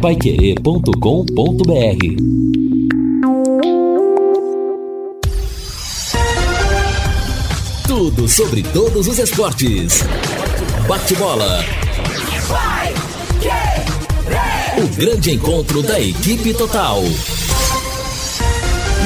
paiquerê.com.br Tudo sobre todos os esportes. Bate-bola. O grande encontro da equipe total.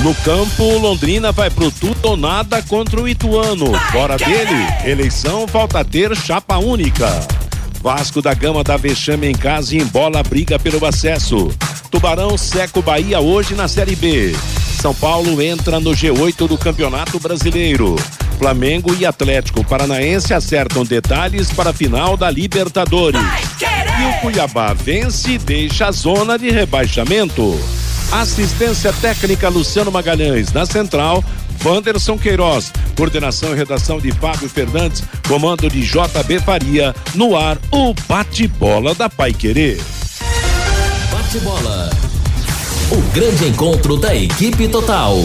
No campo, Londrina vai pro tudo ou nada contra o Ituano. Fora dele, eleição volta a ter chapa única. Vasco da Gama da Vexame em casa e embola a briga pelo acesso. Tubarão seca o Bahia hoje na Série B. São Paulo entra no G8 do Campeonato Brasileiro. Flamengo e Atlético Paranaense acertam detalhes para a final da Libertadores. E o Cuiabá vence e deixa a zona de rebaixamento. Assistência técnica Luciano Magalhães. Na central, Wanderson Queiroz. Coordenação e redação de Fábio Fernandes. Comando de JB Faria. No ar, o bate-bola da Pai Querer. Bate-bola. O grande encontro da equipe total.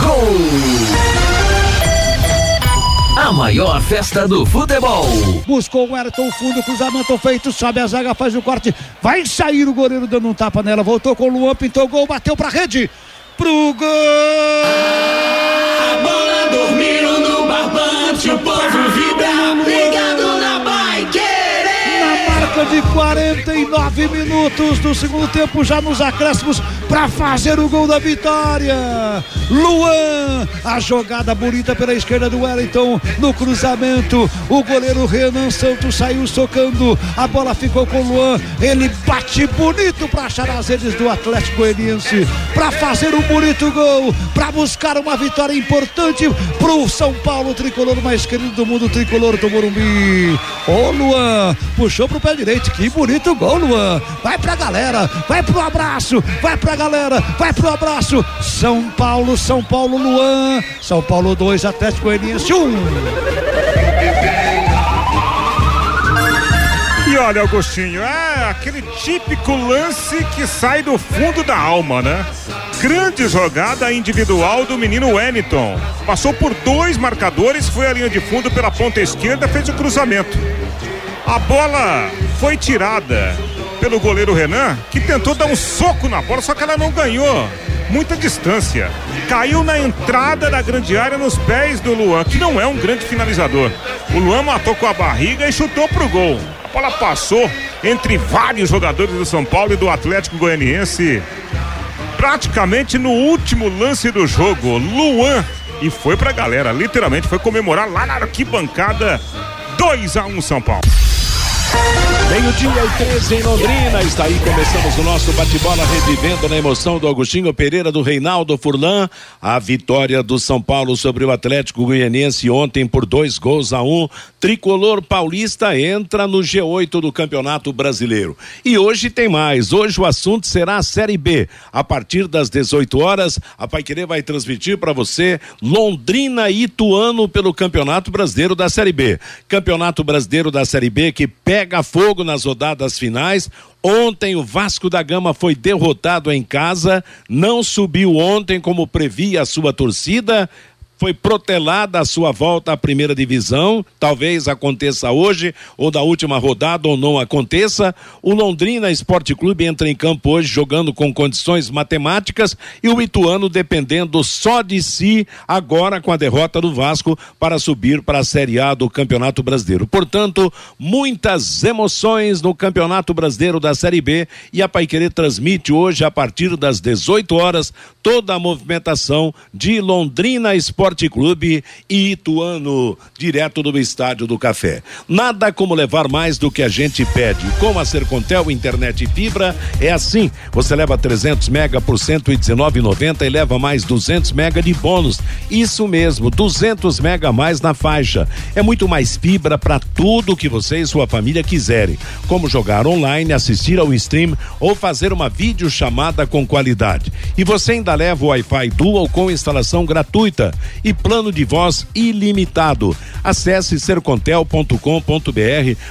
Gol! A maior festa do futebol. Buscou o Ayrton, fundo, cruzamento feito, sobe a zaga, faz o corte, vai sair o goleiro dando um tapa nela, voltou com o Luan, pintou gol, bateu pra rede, pro gol! A bola dormiu no barbante, o povo vibra, marca de 49 minutos do segundo tempo, já nos acréscimos, para fazer o gol da vitória. Luan, a jogada bonita pela esquerda do Wellington, no cruzamento, o goleiro Renan Santos saiu socando, a bola ficou com o Luan, ele bate bonito para achar as redes do Atlético Goianiense, para fazer um bonito gol, para buscar uma vitória importante pro São Paulo, tricolor mais querido do mundo, tricolor do Morumbi. Ô Luan, puxou pro pé direito, que bonito gol, Luan. Vai pra galera, vai pro abraço, vai pra galera, vai pro abraço. São Paulo, São Paulo, Luan. São Paulo 2, Atlético Goianiense 1. Um. E olha, Augustinho, é aquele típico lance que sai do fundo da alma, né? Grande jogada individual do menino Wellington. Passou por dois marcadores, foi a linha de fundo pela ponta esquerda, fez o cruzamento. A bola foi tirada pelo goleiro Renan, que tentou dar um soco na bola, só que ela não ganhou muita distância. Caiu na entrada da grande área nos pés do Luan, que não é um grande finalizador. O Luan matou com a barriga e chutou pro gol. A bola passou entre vários jogadores do São Paulo e do Atlético Goianiense. Praticamente no último lance do jogo, Luan e foi pra galera, literalmente foi comemorar lá na arquibancada 2 a 1 um São Paulo. Meio-dia e 13 em Londrina. Está aí, começamos o nosso bate-bola, revivendo na emoção do Agostinho Pereira, do Reinaldo Furlan. A vitória do São Paulo sobre o Atlético Goianiense ontem por dois gols a um. Tricolor paulista entra no G8 do Campeonato Brasileiro. E hoje tem mais. Hoje o assunto será a Série B. A partir das 18 horas, a Paiquerê vai transmitir para você Londrina e Ituano pelo Campeonato Brasileiro da Série B. Campeonato Brasileiro da Série B que pega fogo nas rodadas finais. Ontem o Vasco da Gama foi derrotado em casa, não subiu ontem como previa a sua torcida, foi protelada a sua volta à primeira divisão, talvez aconteça hoje, ou da última rodada, ou não aconteça. O Londrina Esporte Clube entra em campo hoje jogando com condições matemáticas e o Ituano dependendo só de si, agora com a derrota do Vasco, para subir para a Série A do Campeonato Brasileiro. Portanto, muitas emoções no Campeonato Brasileiro da Série B e a Paiquerê transmite hoje, a partir das 18 horas, toda a movimentação de Londrina Esporte Esporte Clube Ituano, direto do Estádio do Café. Nada como levar mais do que a gente pede. Com a Sercontel Internet e Fibra é assim. Você leva 300 mega por 119,90 e leva mais 200 mega de bônus. Isso mesmo, 200 mega a mais na faixa. É muito mais fibra para tudo que você e sua família quiserem, como jogar online, assistir ao stream ou fazer uma videochamada com qualidade. E você ainda leva o Wi-Fi Dual com instalação gratuita e plano de voz ilimitado. Acesse sercontel.com.br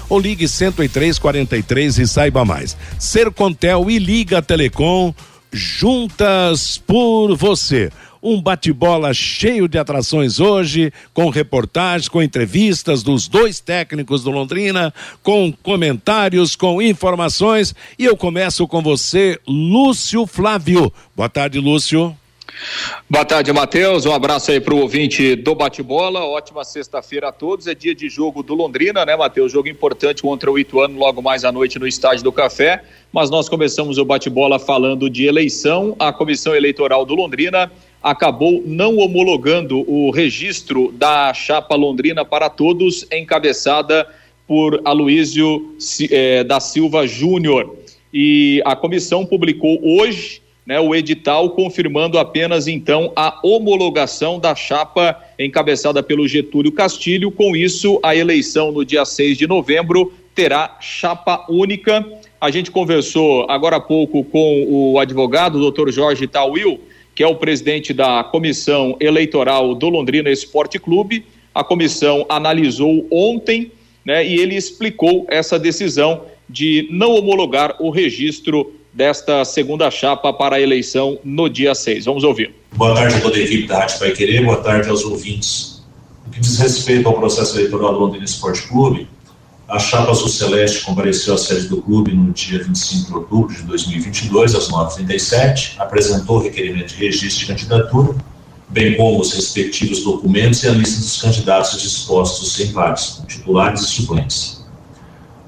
ou ligue 10343 e saiba mais. Sercontel e Liga Telecom juntas por você. Um bate-bola cheio de atrações hoje, com reportagens, com entrevistas dos dois técnicos do Londrina, com comentários, com informações. E eu começo com você, Lúcio Flávio. Boa tarde, Lúcio. Boa tarde, Matheus. Um abraço aí para o ouvinte do Bate-Bola. Ótima sexta-feira a todos. É dia de jogo do Londrina, né, Matheus? Jogo importante contra o Ituano logo mais à noite no Estádio do Café. Mas nós começamos o Bate-Bola falando de eleição. A Comissão Eleitoral do Londrina acabou não homologando o registro da chapa Londrina para todos, encabeçada por Aloísio eh, da Silva Júnior. E a comissão publicou hoje né, o edital confirmando apenas então a homologação da chapa encabeçada pelo Getúlio Castilho. Com isso, a eleição no dia 6 de novembro terá chapa única. A gente conversou agora há pouco com o advogado, o doutor Jorge Tawil, que é o presidente da comissão eleitoral do Londrina Esporte Clube. A comissão analisou ontem né, e ele explicou essa decisão de não homologar o registro desta segunda chapa para a eleição no dia 6. Vamos ouvir. Boa tarde toda a equipe da Rádio Vai Querer, boa tarde aos ouvintes. No que diz respeito ao processo eleitoral do Londrina Esporte Clube, a chapa Azul Celeste compareceu à sede do clube no dia 25 de outubro de 2022, às 9h37, apresentou o requerimento de registro de candidatura, bem como os respectivos documentos e a lista dos candidatos dispostos em vários, titulares e suplentes.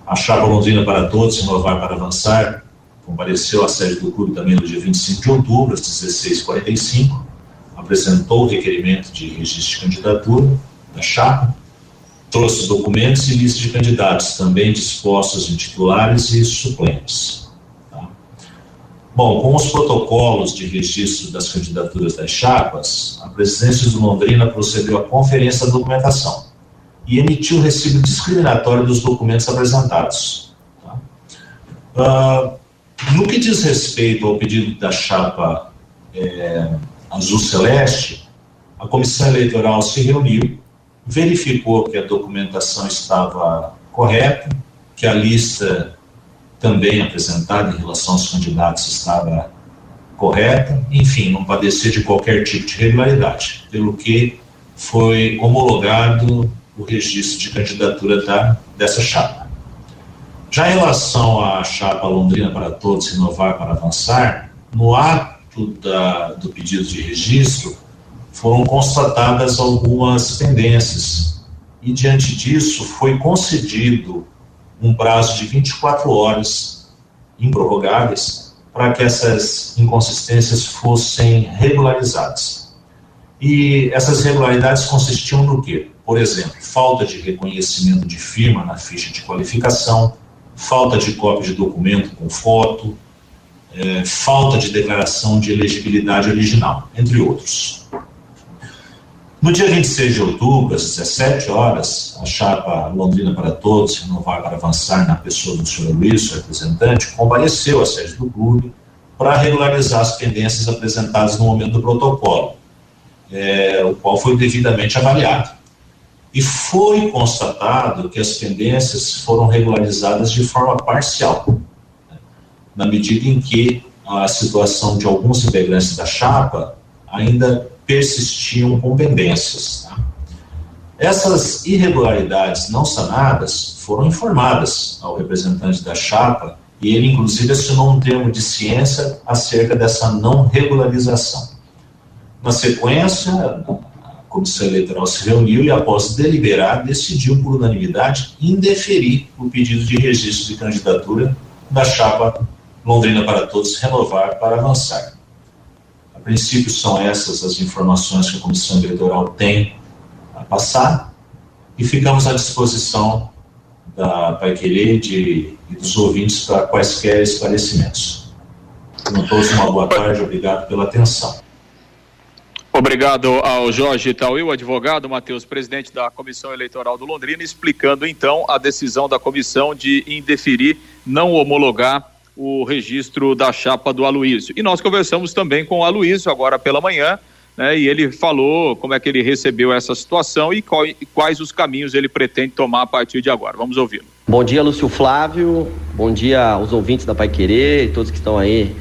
A chapa Londrina para Todos, Inovar para Avançar, compareceu à sede do clube também no dia 25 de outubro, às 16h45, apresentou o requerimento de registro de candidatura da chapa, trouxe documentos e lista de candidatos, também dispostos em titulares e suplentes. Tá? Bom, com os protocolos de registro das candidaturas das chapas, a presidência do Londrina procedeu à conferência da documentação e emitiu o recibo discriminatório dos documentos apresentados. Tá? Uh, no que diz respeito ao pedido da chapa é, Azul Celeste, a comissão eleitoral se reuniu, verificou que a documentação estava correta, que a lista também apresentada em relação aos candidatos estava correta, enfim, não padecia de qualquer tipo de irregularidade, pelo que foi homologado o registro de candidatura da, dessa chapa. Já em relação à chapa Londrina para Todos, Inovar para Avançar, no ato da, do pedido de registro, foram constatadas algumas pendências e, diante disso, foi concedido um prazo de 24 horas improrrogáveis para que essas inconsistências fossem regularizadas. E essas irregularidades consistiam no quê? Por exemplo, falta de reconhecimento de firma na ficha de qualificação, falta de cópia de documento com foto, é, falta de declaração de elegibilidade original, entre outros. No dia 26 de outubro, às 17 horas, a chapa Londrina para Todos, Renovar para Avançar, na pessoa do senhor Luiz, seu representante, compareceu à sede do clube para regularizar as pendências apresentadas no momento do protocolo, é, o qual foi devidamente avaliado e foi constatado que as pendências foram regularizadas de forma parcial, né? na medida em que a situação de alguns integrantes da chapa ainda persistiam com pendências. Tá? Essas irregularidades não sanadas foram informadas ao representante da chapa e ele, inclusive, assinou um termo de ciência acerca dessa não regularização. Na sequência, Comissão Eleitoral se reuniu e, após deliberar, decidiu por unanimidade indeferir o pedido de registro de candidatura da chapa Londrina para Todos Renovar para Avançar. A princípio, são essas as informações que a Comissão Eleitoral tem a passar e ficamos à disposição da Pai Querer e dos ouvintes para quaisquer esclarecimentos. Tenham todos uma boa tarde, obrigado pela atenção. Obrigado ao Jorge Tauil, advogado, Matheus, presidente da Comissão Eleitoral do Londrina, explicando então a decisão da comissão de indeferir, não homologar o registro da chapa do Aloísio. E nós conversamos também com o Aloísio agora pela manhã, né, e ele falou como é que ele recebeu essa situação e, qual, e quais os caminhos ele pretende tomar a partir de agora. Vamos ouvi-lo. Bom dia, Lúcio Flávio. Bom dia aos ouvintes da Pai Querer e todos que estão aí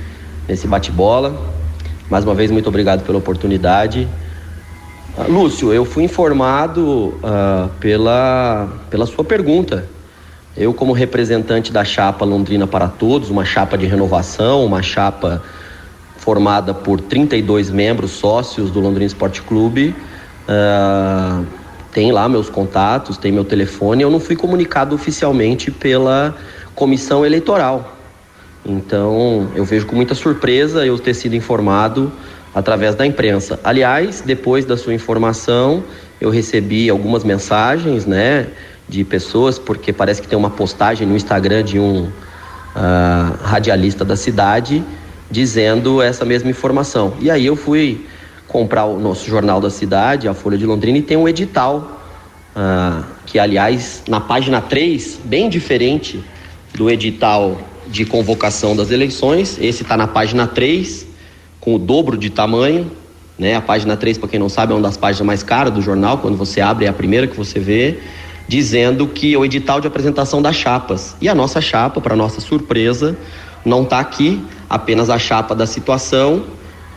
nesse bate-bola. Mais uma vez, muito obrigado pela oportunidade. Uh, Lúcio, eu fui informado uh, pela, pela sua pergunta. Eu, como representante da chapa Londrina para Todos, uma chapa de renovação, uma chapa formada por 32 membros sócios do Londrina Esporte Clube, uh, tem lá meus contatos, tem meu telefone. Eu não fui comunicado oficialmente pela comissão eleitoral. Então, eu vejo com muita surpresa eu ter sido informado através da imprensa. Aliás, depois da sua informação, eu recebi algumas mensagens, né, de pessoas, porque parece que tem uma postagem no Instagram de um uh, radialista da cidade dizendo essa mesma informação. E aí eu fui comprar o nosso jornal da cidade, a Folha de Londrina, e tem um edital, uh, que aliás, na página 3, bem diferente do edital de convocação das eleições. Esse está na página 3, com o dobro de tamanho. Né? A página 3, para quem não sabe, é uma das páginas mais caras do jornal. Quando você abre, é a primeira que você vê, dizendo que o edital de apresentação das chapas. E a nossa chapa, para nossa surpresa, não está aqui, apenas a chapa da situação,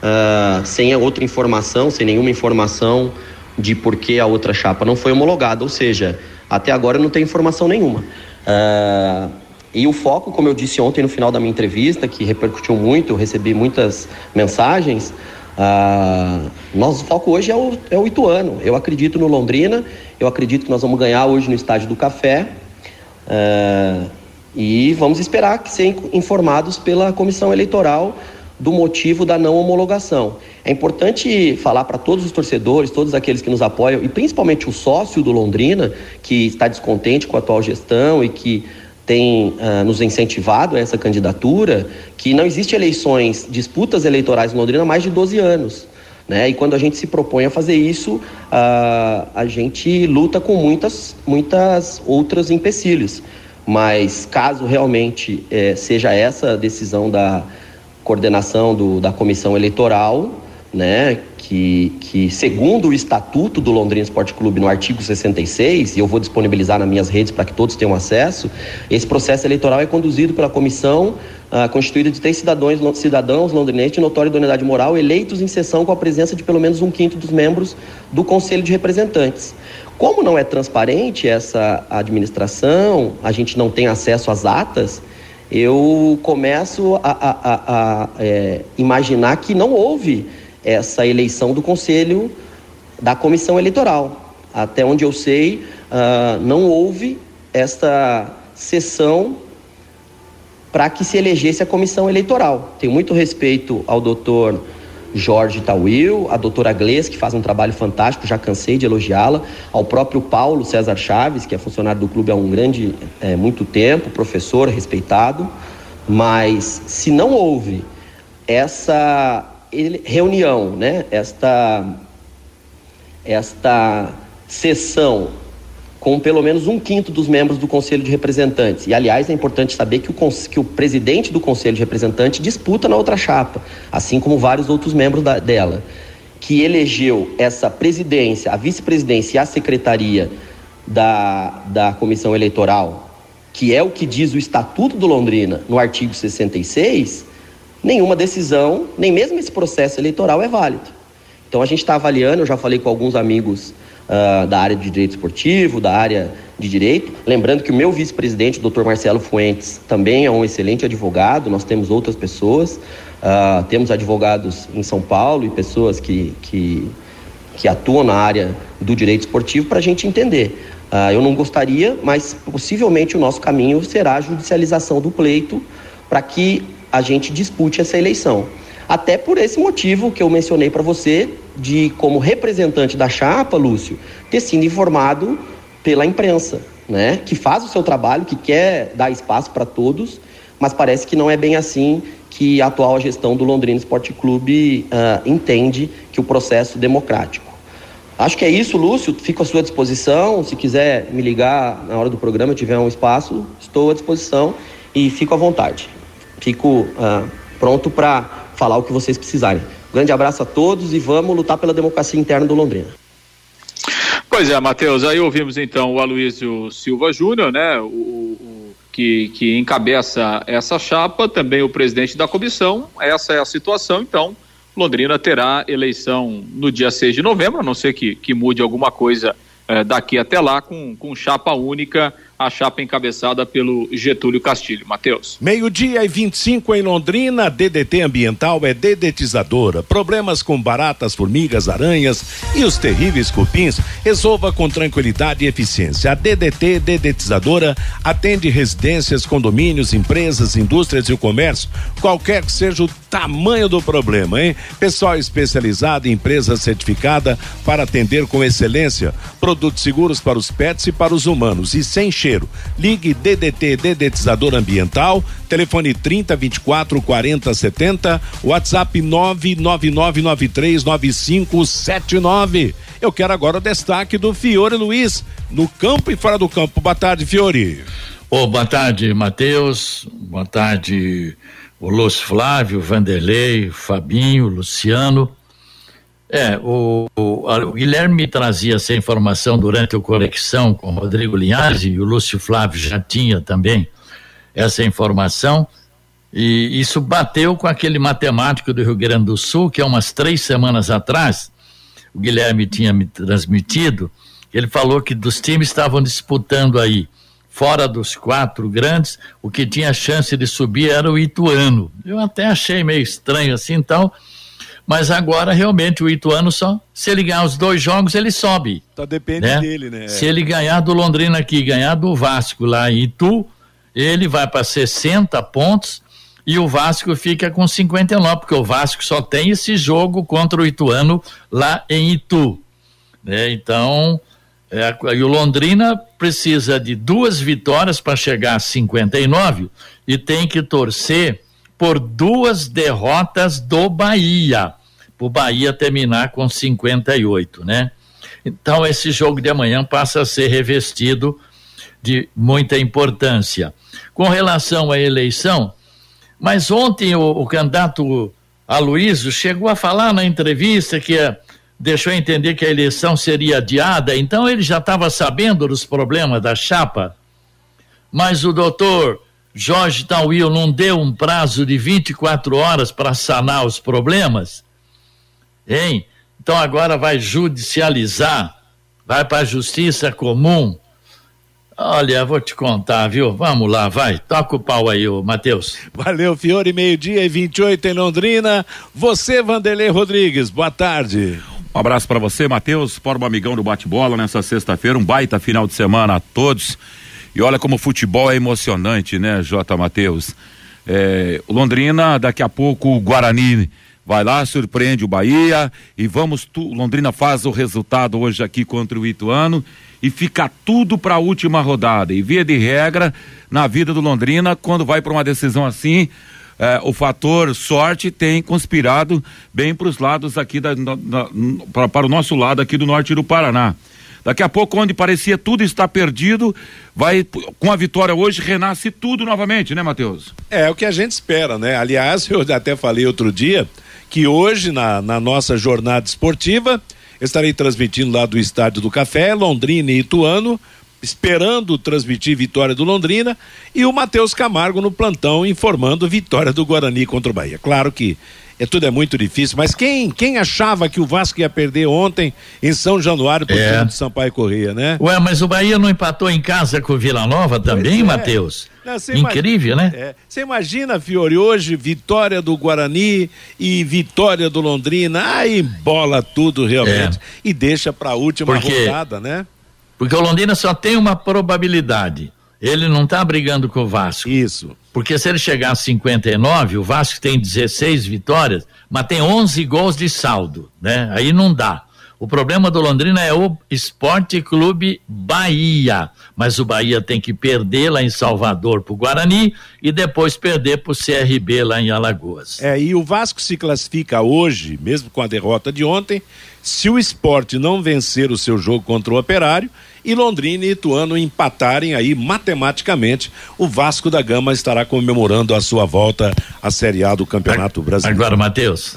uh, sem outra informação, sem nenhuma informação de por que a outra chapa não foi homologada. Ou seja, até agora não tem informação nenhuma. Uh, e o foco, como eu disse ontem no final da minha entrevista, que repercutiu muito, eu recebi muitas mensagens. Uh, nosso foco hoje é o, é o Ituano. Eu acredito no Londrina, eu acredito que nós vamos ganhar hoje no estádio do Café. Uh, e vamos esperar que sejam informados pela comissão eleitoral do motivo da não homologação. É importante falar para todos os torcedores, todos aqueles que nos apoiam, e principalmente o sócio do Londrina, que está descontente com a atual gestão e que tem uh, nos incentivado a essa candidatura, que não existe eleições, disputas eleitorais em Londrina há mais de 12 anos. Né? E quando a gente se propõe a fazer isso, uh, a gente luta com muitas, muitas outras empecilhos. Mas caso realmente eh, seja essa a decisão da coordenação do, da comissão eleitoral, né, que, que, segundo o estatuto do Londrina Esporte Clube, no artigo 66, e eu vou disponibilizar nas minhas redes para que todos tenham acesso, esse processo eleitoral é conduzido pela comissão ah, constituída de três cidadãos, cidadãos londrinenses de notória idoneidade moral, eleitos em sessão com a presença de pelo menos um quinto dos membros do Conselho de Representantes. Como não é transparente essa administração, a gente não tem acesso às atas, eu começo a, a, a, a é, imaginar que não houve essa eleição do Conselho da Comissão Eleitoral. Até onde eu sei, uh, não houve esta sessão para que se elegesse a comissão eleitoral. Tenho muito respeito ao doutor Jorge Tawil, a doutora Gleice, que faz um trabalho fantástico, já cansei de elogiá-la, ao próprio Paulo César Chaves, que é funcionário do clube há um grande, é, muito tempo, professor respeitado, mas se não houve essa reunião, né, esta, esta sessão com pelo menos um quinto dos membros do Conselho de Representantes. E, aliás, é importante saber que o, que o presidente do Conselho de Representantes disputa na outra chapa, assim como vários outros membros da, dela, que elegeu essa presidência, a vice-presidência e a secretaria da, da comissão eleitoral, que é o que diz o Estatuto do Londrina no artigo 66, nenhuma decisão, nem mesmo esse processo eleitoral é válido. Então a gente está avaliando, eu já falei com alguns amigos uh, da área de direito esportivo, da área de direito. Lembrando que o meu vice-presidente, doutor Marcelo Fuentes, também é um excelente advogado, nós temos outras pessoas, uh, temos advogados em São Paulo e pessoas que, que, que atuam na área do direito esportivo para a gente entender. Uh, eu não gostaria, mas possivelmente o nosso caminho será a judicialização do pleito para que a gente dispute essa eleição. Até por esse motivo que eu mencionei para você, de como representante da chapa, Lúcio, ter sido informado pela imprensa, né? Que faz o seu trabalho, que quer dar espaço para todos, mas parece que não é bem assim que a atual gestão do Londrina Esporte Clube uh, entende que o processo democrático. Acho que é isso, Lúcio. Fico à sua disposição. Se quiser me ligar na hora do programa, tiver um espaço, estou à disposição e fico à vontade fico uh, pronto para falar o que vocês precisarem. Grande abraço a todos e vamos lutar pela democracia interna do Londrina. Pois é, Matheus, aí ouvimos então o Aloysio Silva Júnior, né, o, o, que, que encabeça essa chapa, também o presidente da comissão, essa é a situação, então Londrina terá eleição no dia 6 de novembro, a não ser que, que mude alguma coisa eh, daqui até lá, com, com chapa única a chapa encabeçada pelo Getúlio Castilho. Matheus. Meio-dia e 25 em Londrina, DDT ambiental é dedetizadora. Problemas com baratas, formigas, aranhas e os terríveis cupins, resolva com tranquilidade e eficiência. A DDT dedetizadora atende residências, condomínios, empresas, indústrias e o comércio, qualquer que seja o tamanho do problema, hein? Pessoal especializado em empresa certificada para atender com excelência. Produtos seguros para os pets e para os humanos e sem Ligue DDT Dedetizador Ambiental, telefone 30 24 40 70, WhatsApp 999939579. Eu quero agora o destaque do Fiore Luiz, no campo e fora do campo. Boa tarde, Fiore. Oh, boa tarde, Matheus. Boa tarde, o Lúcio Flávio, Vanderlei, Fabinho, Luciano. É, o, o, o, Guilherme trazia essa informação durante a conexão com o Rodrigo Linhares e o Lúcio Flávio já tinha também essa informação. E isso bateu com aquele matemático do Rio Grande do Sul, que há umas três semanas atrás, o Guilherme tinha me transmitido, ele falou que dos times estavam disputando aí, fora dos quatro grandes, o que tinha chance de subir era o Ituano. Eu até achei meio estranho assim, então mas agora realmente o Ituano só, se ele ganhar os dois jogos, ele sobe. Tá depende né? dele, né? Se ele ganhar do Londrina aqui, ganhar do Vasco lá em Itu, ele vai para 60 pontos e o Vasco fica com 59, porque o Vasco só tem esse jogo contra o Ituano lá em Itu. Né? Então, é, e o Londrina precisa de duas vitórias para chegar a 59 e tem que torcer por duas derrotas do Bahia, para o Bahia terminar com 58, né? Então esse jogo de amanhã passa a ser revestido de muita importância. Com relação à eleição, mas ontem o, o candidato Aloysio chegou a falar na entrevista que eh, deixou entender que a eleição seria adiada, então ele já estava sabendo dos problemas da chapa. Mas o doutor Jorge Tauil não deu um prazo de 24 horas para sanar os problemas? Hein? Então agora vai judicializar, vai para a justiça comum. Olha, vou te contar, viu? Vamos lá, vai. Toca o pau aí, ô Matheus. Valeu, Fiore, meio-dia e 28 em Londrina. Você, Vanderlei Rodrigues, boa tarde. Um abraço para você, Matheus, forma amigão do bate-bola nessa sexta-feira. Um baita final de semana a todos. E olha como o futebol é emocionante, né, J. Matheus? É, Londrina, daqui a pouco o Guarani vai lá, surpreende o Bahia e vamos, tu, Londrina faz o resultado hoje aqui contra o Ituano e fica tudo para a última rodada. E via de regra, na vida do Londrina, quando vai para uma decisão assim, é, o fator sorte tem conspirado bem para os lados aqui da, da, da pra, para o nosso lado aqui do norte do Paraná. Daqui a pouco, onde parecia tudo estar perdido, vai, com a vitória hoje, renasce tudo novamente, né, Matheus? É, o que a gente espera, né? Aliás, eu até falei outro dia que hoje, na, na nossa jornada esportiva, estarei transmitindo lá do Estádio do Café, Londrina e Ituano, esperando transmitir vitória do Londrina e o Matheus Camargo no plantão informando vitória do Guarani contra o Bahia. Claro que é tudo é muito difícil, mas quem quem achava que o Vasco ia perder ontem em São Januário por é. de Sampaio Corrêa, né? Ué, mas o Bahia não empatou em casa com o Vila Nova também, é. Matheus? Incrível, imagina, né? Você é. imagina, Fiore, hoje vitória do Guarani e vitória do Londrina, aí bola tudo realmente é. e deixa para a última Porque... rodada, né? Porque o Londrina só tem uma probabilidade. Ele não está brigando com o Vasco. Isso. Porque se ele chegar a 59, o Vasco tem 16 vitórias, mas tem 11 gols de saldo, né? Aí não dá. O problema do Londrina é o Esporte Clube Bahia, mas o Bahia tem que perder lá em Salvador para o Guarani e depois perder para o CRB lá em Alagoas. É, e o Vasco se classifica hoje, mesmo com a derrota de ontem, se o esporte não vencer o seu jogo contra o Operário e Londrina e Ituano empatarem aí matematicamente, o Vasco da Gama estará comemorando a sua volta à Série A do Campeonato Brasileiro. Agora, Matheus,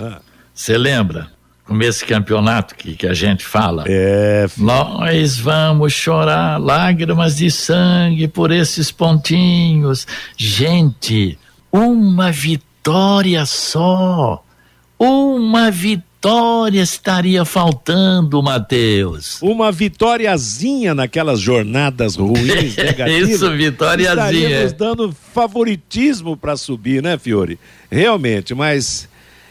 você ah. lembra? como esse campeonato que, que a gente fala. É. Nós vamos chorar lágrimas de sangue por esses pontinhos. Gente, uma vitória só Uma vitória estaria faltando, Matheus. Uma vitóriazinha naquelas jornadas ruins, negativas. Isso, vitóriazinha. Estaríamos dando favoritismo para subir, né, Fiore? Realmente, mas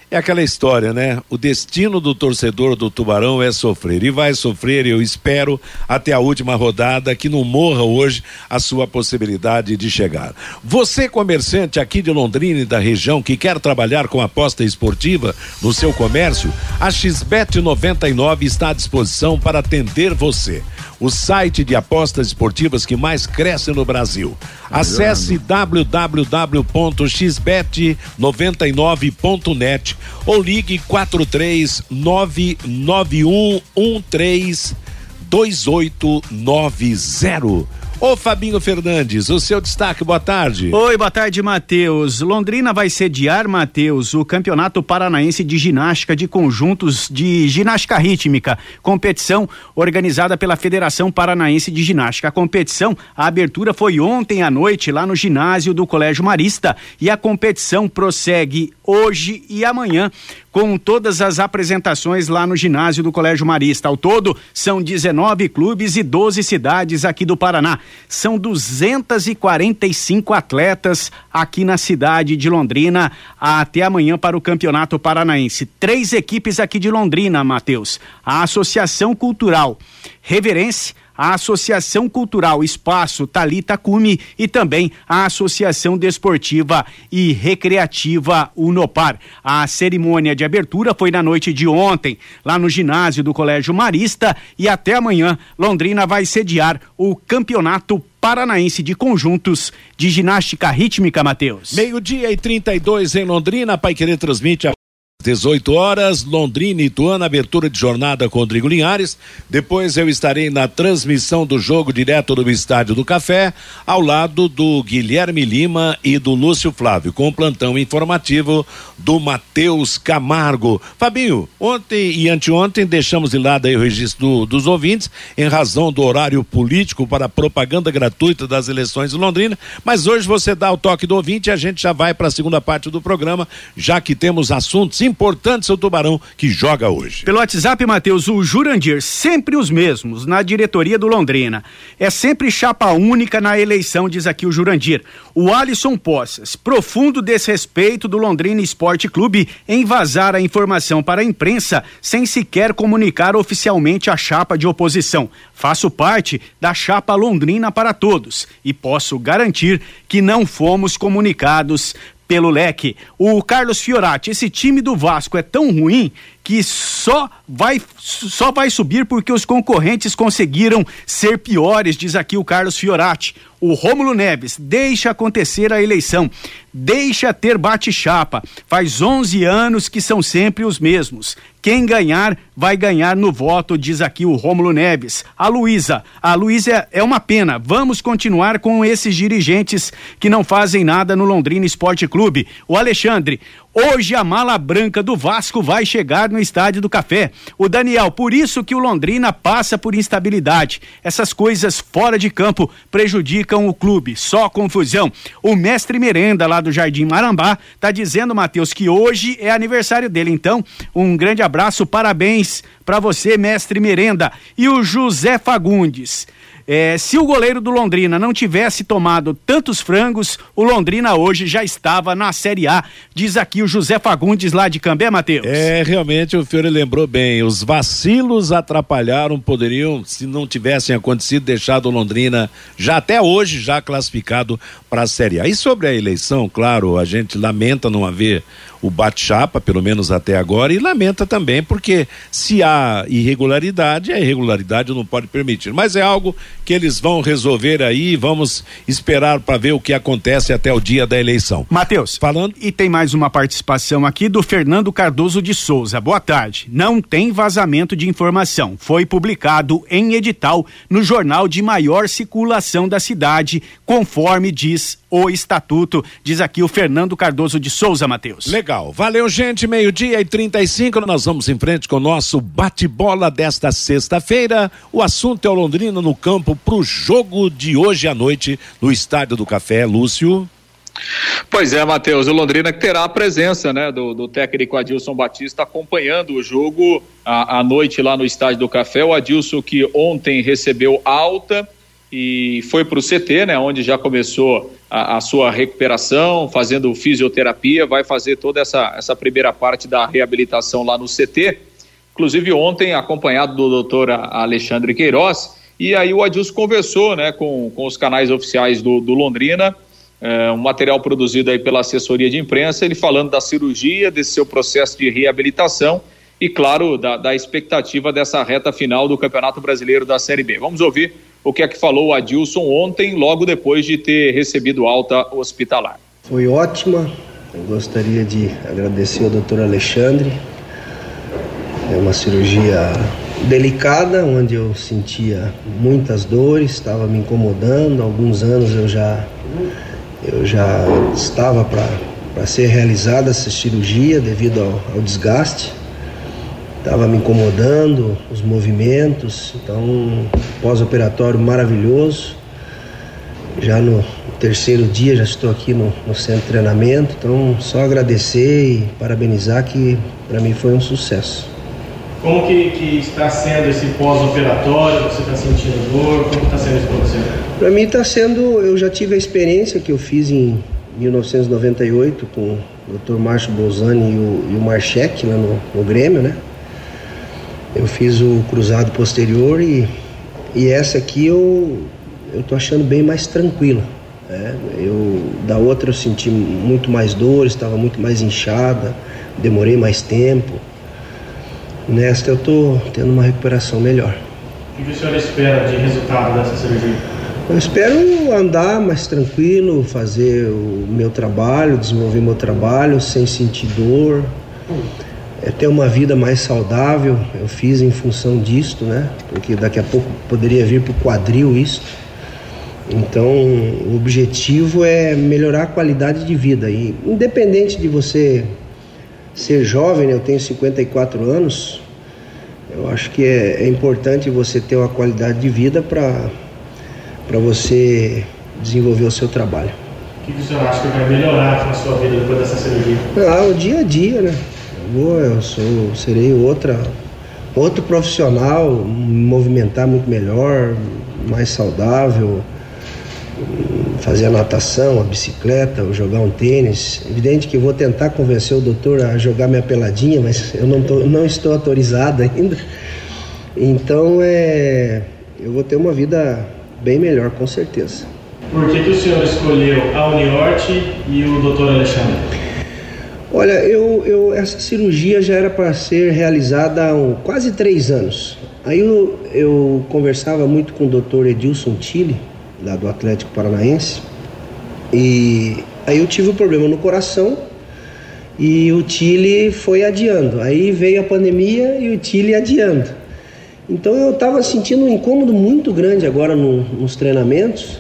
é aquela história, né? O destino do torcedor do Tubarão é sofrer. E vai sofrer, eu espero, até a última rodada, que não morra hoje a sua possibilidade de chegar. Você, comerciante aqui de Londrina e da região, que quer trabalhar com aposta esportiva no seu comércio, a XBET 99 está à disposição para atender você. O site de apostas esportivas que mais cresce no Brasil. Acesse www.xbet99.net ou ligue 43991132890. Ô Fabinho Fernandes, o seu destaque, boa tarde. Oi, boa tarde, Matheus. Londrina vai sediar, Matheus, o Campeonato Paranaense de Ginástica de Conjuntos de Ginástica Rítmica, competição organizada pela Federação Paranaense de Ginástica. A competição, a abertura foi ontem à noite lá no ginásio do Colégio Marista e a competição prossegue hoje e amanhã com todas as apresentações lá no ginásio do Colégio Marista. Ao todo, são 19 clubes e 12 cidades aqui do Paraná. São 245 atletas aqui na cidade de Londrina até amanhã para o Campeonato Paranaense. Três equipes aqui de Londrina, Matheus. A Associação Cultural Reverência a Associação Cultural Espaço Talita Cume e também a Associação Desportiva e Recreativa Unopar. A cerimônia de abertura foi na noite de ontem, lá no ginásio do Colégio Marista e até amanhã Londrina vai sediar o Campeonato Paranaense de Conjuntos de Ginástica Rítmica, Matheus. Meio-dia e 32 em Londrina, Pai Querer transmite a 18 horas, Londrina e Ituano, abertura de jornada com Rodrigo Linhares. Depois eu estarei na transmissão do jogo direto do Estádio do Café, ao lado do Guilherme Lima e do Lúcio Flávio, com o plantão informativo do Matheus Camargo. Fabinho, ontem e anteontem deixamos de lado aí o registro do, dos ouvintes, em razão do horário político para propaganda gratuita das eleições de Londrina, mas hoje você dá o toque do ouvinte e a gente já vai para a segunda parte do programa, já que temos assuntos importantes ao Tubarão que joga hoje. Pelo WhatsApp, Matheus, o Jurandir, sempre os mesmos, na diretoria do Londrina. É sempre chapa única na eleição, diz aqui o Jurandir. O Alisson Poças, profundo desrespeito do Londrina Esporte Clube em vazar a informação para a imprensa sem sequer comunicar oficialmente a chapa de oposição. Faço parte da chapa Londrina para todos e posso garantir que não fomos comunicados pelo leque. O Carlos Fiorati, esse time do Vasco é tão ruim que só vai só vai subir porque os concorrentes conseguiram ser piores, diz aqui o Carlos Fiorati. O Rômulo Neves deixa acontecer a eleição, deixa ter bate-chapa. Faz 11 anos que são sempre os mesmos. Quem ganhar vai ganhar no voto, diz aqui o Rômulo Neves. A Luísa, a Luísa é uma pena. Vamos continuar com esses dirigentes que não fazem nada no Londrina Esporte Clube. O Alexandre, Hoje a mala branca do Vasco vai chegar no Estádio do Café. O Daniel, por isso que o Londrina passa por instabilidade. Essas coisas fora de campo prejudicam o clube. Só confusão. O mestre Merenda lá do Jardim Marambá tá dizendo, Matheus, que hoje é aniversário dele. Então, um grande abraço, parabéns para você, mestre Merenda. E o José Fagundes. É, se o goleiro do Londrina não tivesse tomado tantos frangos, o Londrina hoje já estava na Série A, diz aqui o José Fagundes lá de Cambé, Matheus. É, realmente o Fiore lembrou bem, os vacilos atrapalharam, poderiam, se não tivessem acontecido, deixado o Londrina já até hoje já classificado para a Série A. E sobre a eleição, claro, a gente lamenta não haver o bate-chapa, pelo menos até agora, e lamenta também, porque se há irregularidade, a irregularidade não pode permitir. Mas é algo que eles vão resolver aí, vamos esperar para ver o que acontece até o dia da eleição. Matheus, falando. E tem mais uma participação aqui do Fernando Cardoso de Souza. Boa tarde. Não tem vazamento de informação. Foi publicado em edital no jornal de maior circulação da cidade, conforme diz o estatuto, diz aqui o Fernando Cardoso de Souza, Matheus. Legal. Valeu, gente. Meio-dia e 35. Nós vamos em frente com o nosso bate-bola desta sexta-feira. O assunto é o Londrina no campo para o jogo de hoje à noite no Estádio do Café. Lúcio. Pois é, Matheus, o Londrina que terá a presença né, do, do técnico Adilson Batista acompanhando o jogo à, à noite lá no Estádio do Café. O Adilson que ontem recebeu alta e foi para o CT, né, onde já começou a, a, sua recuperação, fazendo fisioterapia, vai fazer toda essa, essa primeira parte da reabilitação lá no CT. Inclusive ontem, acompanhado do doutor Alexandre Queiroz, e aí o Adilson conversou né, com, com os canais oficiais do, do Londrina, é, um material produzido aí pela assessoria de imprensa, ele falando da cirurgia, desse seu processo de reabilitação e, claro, da, da expectativa dessa reta final do Campeonato Brasileiro da Série B. Vamos ouvir o que é que falou o Adilson ontem, logo depois de ter recebido alta hospitalar. Foi ótima. Eu gostaria de agradecer ao doutor Alexandre. É uma cirurgia delicada, onde eu sentia muitas dores, estava me incomodando. Há alguns anos eu já eu já estava para ser realizada essa cirurgia devido ao, ao desgaste. Estava me incomodando, os movimentos. Então, pós-operatório maravilhoso. Já no terceiro dia, já estou aqui no, no centro de treinamento. Então, só agradecer e parabenizar que para mim foi um sucesso. Como que, que está sendo esse pós-operatório? Você está sentindo dor? Como está sendo isso para você? Para mim está sendo, eu já tive a experiência que eu fiz em 1998 com o Dr. Márcio Bolzani e o, e o Marchek lá no, no Grêmio, né? Eu fiz o cruzado posterior e, e essa aqui eu, eu tô achando bem mais tranquila. Né? Eu, da outra eu senti muito mais dor, estava muito mais inchada, demorei mais tempo. Nesta eu estou tendo uma recuperação melhor. O que o senhor espera de resultado dessa cirurgia? Eu espero andar mais tranquilo, fazer o meu trabalho, desenvolver meu trabalho sem sentir dor, é ter uma vida mais saudável. Eu fiz em função disto, né? Porque daqui a pouco poderia vir para o quadril isso. Então, o objetivo é melhorar a qualidade de vida. E independente de você ser jovem, né? eu tenho 54 anos, eu acho que é, é importante você ter uma qualidade de vida para você desenvolver o seu trabalho. O que o senhor acha que vai melhorar na sua vida depois dessa cirurgia? Ah, o dia a dia, né? Vou, eu sou, serei outra, outro profissional, me movimentar muito melhor, mais saudável fazer a natação, a bicicleta, ou jogar um tênis. Evidente que vou tentar convencer o doutor a jogar minha peladinha, mas eu não, tô, não estou autorizado ainda. Então é, eu vou ter uma vida bem melhor, com certeza. Por que, que o senhor escolheu a Uniorte e o doutor Alexandre? Olha, eu, eu, essa cirurgia já era para ser realizada há um, quase três anos. Aí eu, eu conversava muito com o doutor Edilson Tille, lá do Atlético Paranaense. E aí eu tive um problema no coração e o Chile foi adiando. Aí veio a pandemia e o Chile adiando. Então eu estava sentindo um incômodo muito grande agora no, nos treinamentos.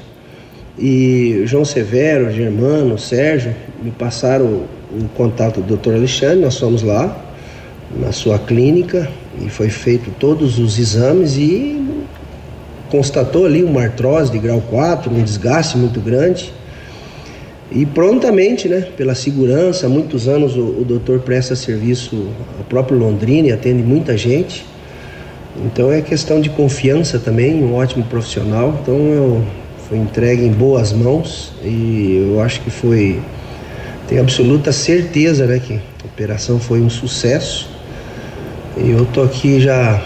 E João Severo, Germano, Sérgio me passaram o contato do Dr. Alexandre, nós fomos lá na sua clínica e foi feito todos os exames e constatou ali uma artrose de grau 4, um desgaste muito grande. E prontamente, né, pela segurança, muitos anos o, o doutor presta serviço ao próprio Londrina e atende muita gente. Então é questão de confiança também, um ótimo profissional. Então eu fui entregue em boas mãos e eu acho que foi tenho absoluta certeza, né, que a operação foi um sucesso. E eu tô aqui já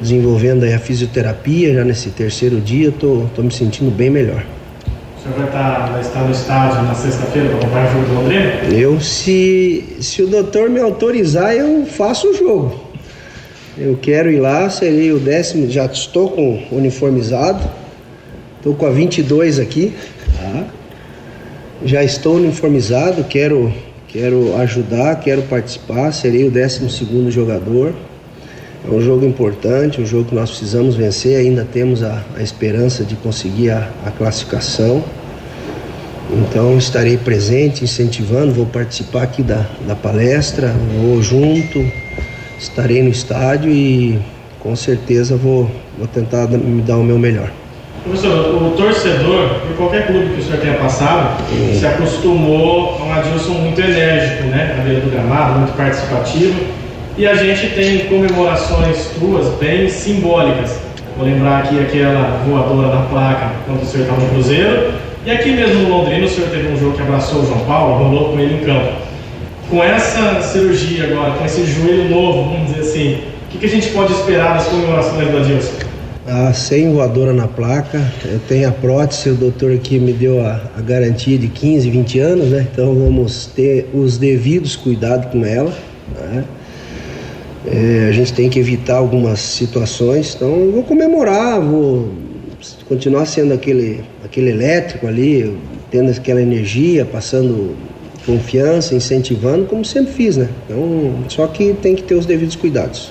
desenvolvendo a fisioterapia já nesse terceiro dia, tô, tô me sentindo bem melhor. O senhor vai estar, tá, vai estar no estádio na sexta-feira para acompanhar o jogo do Londrina? Eu, se, se o doutor me autorizar, eu faço o jogo. Eu quero ir lá, serei o décimo, já estou com uniformizado, estou com a 22 aqui, tá? Já estou uniformizado, quero, quero ajudar, quero participar, serei o décimo segundo jogador. É um jogo importante, um jogo que nós precisamos vencer. Ainda temos a, a esperança de conseguir a, a, classificação. Então estarei presente, incentivando, vou participar aqui da, da palestra, vou junto, estarei no estádio e com certeza vou, vou tentar me dar o meu melhor. Professor, o torcedor, por qualquer clube que o senhor tenha passado, se acostumou a um Adilson muito enérgico, né? Na beira do gramado, muito participativo. E a gente tem comemorações tuas bem simbólicas. Vou lembrar aqui aquela voadora da placa quando o senhor estava no Cruzeiro. E aqui mesmo no Londrina, o senhor teve um jogo que abraçou o João Paulo, rolou com ele em campo. Com essa cirurgia agora, com esse joelho novo, vamos dizer assim, o que, que a gente pode esperar das comemorações do Adilson? Sem voadora na placa, eu tenho a prótese, o doutor aqui me deu a, a garantia de 15, 20 anos, né? Então vamos ter os devidos cuidados com ela, né? É, a gente tem que evitar algumas situações, então eu vou comemorar, vou continuar sendo aquele, aquele elétrico ali, tendo aquela energia, passando confiança, incentivando, como sempre fiz, né? Então, só que tem que ter os devidos cuidados.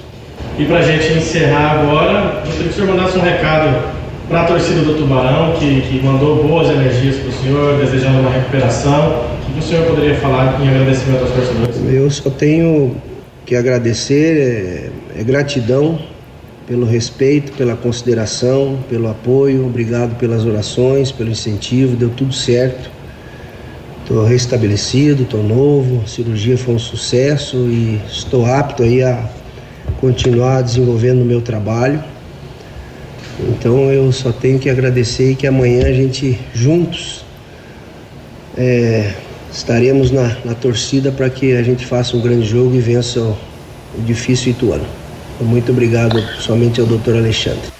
E para a gente encerrar agora, gostaria que o senhor mandasse um recado para a torcida do Tubarão, que, que mandou boas energias para o senhor, desejando uma recuperação. O que o senhor poderia falar em agradecimento aos torcedores? Eu só tenho que agradecer, é, é gratidão pelo respeito, pela consideração, pelo apoio, obrigado pelas orações, pelo incentivo, deu tudo certo. Estou restabelecido, estou novo, a cirurgia foi um sucesso e estou apto aí a continuar desenvolvendo o meu trabalho. Então eu só tenho que agradecer e que amanhã a gente juntos é, estaremos na, na torcida para que a gente faça um grande jogo e vença o, o difícil Ituano. Muito obrigado somente ao doutor Alexandre.